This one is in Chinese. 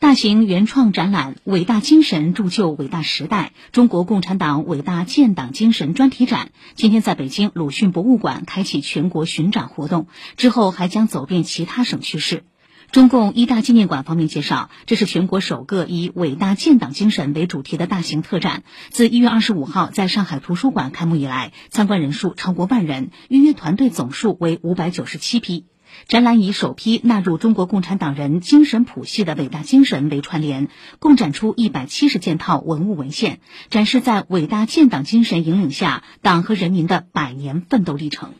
大型原创展览《伟大精神铸就伟大时代：中国共产党伟大建党精神》专题展今天在北京鲁迅博物馆开启全国巡展活动，之后还将走遍其他省区市。中共一大纪念馆方面介绍，这是全国首个以伟大建党精神为主题的大型特展。自一月二十五号在上海图书馆开幕以来，参观人数超过万人，预约团队总数为五百九十七批。展览以首批纳入中国共产党人精神谱系的伟大精神为串联，共展出一百七十件套文物文献，展示在伟大建党精神引领下党和人民的百年奋斗历程。